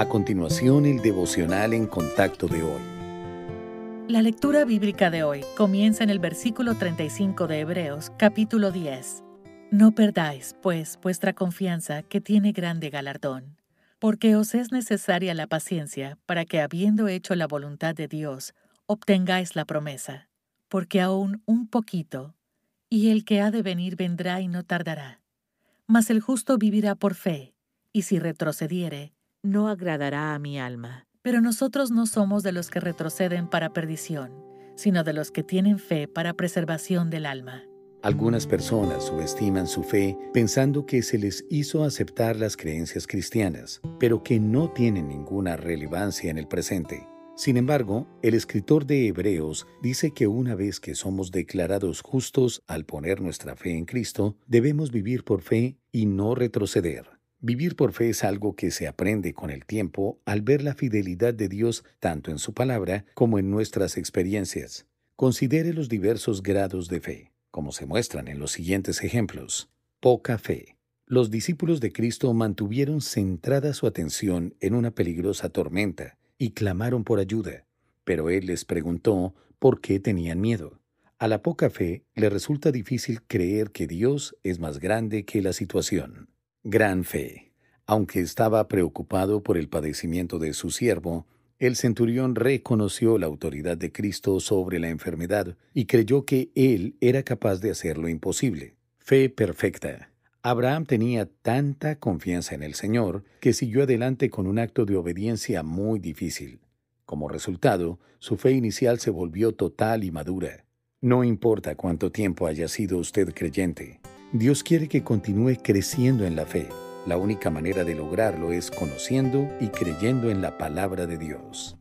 A continuación, el devocional en contacto de hoy. La lectura bíblica de hoy comienza en el versículo 35 de Hebreos, capítulo 10. No perdáis, pues, vuestra confianza, que tiene grande galardón, porque os es necesaria la paciencia para que, habiendo hecho la voluntad de Dios, obtengáis la promesa, porque aún un poquito, y el que ha de venir vendrá y no tardará. Mas el justo vivirá por fe, y si retrocediere, no agradará a mi alma. Pero nosotros no somos de los que retroceden para perdición, sino de los que tienen fe para preservación del alma. Algunas personas subestiman su fe pensando que se les hizo aceptar las creencias cristianas, pero que no tienen ninguna relevancia en el presente. Sin embargo, el escritor de Hebreos dice que una vez que somos declarados justos al poner nuestra fe en Cristo, debemos vivir por fe y no retroceder. Vivir por fe es algo que se aprende con el tiempo al ver la fidelidad de Dios tanto en su palabra como en nuestras experiencias. Considere los diversos grados de fe, como se muestran en los siguientes ejemplos. Poca fe. Los discípulos de Cristo mantuvieron centrada su atención en una peligrosa tormenta y clamaron por ayuda, pero Él les preguntó por qué tenían miedo. A la poca fe le resulta difícil creer que Dios es más grande que la situación. Gran fe. Aunque estaba preocupado por el padecimiento de su siervo, el centurión reconoció la autoridad de Cristo sobre la enfermedad y creyó que Él era capaz de hacer lo imposible. Fe perfecta. Abraham tenía tanta confianza en el Señor que siguió adelante con un acto de obediencia muy difícil. Como resultado, su fe inicial se volvió total y madura. No importa cuánto tiempo haya sido usted creyente, Dios quiere que continúe creciendo en la fe. La única manera de lograrlo es conociendo y creyendo en la palabra de Dios.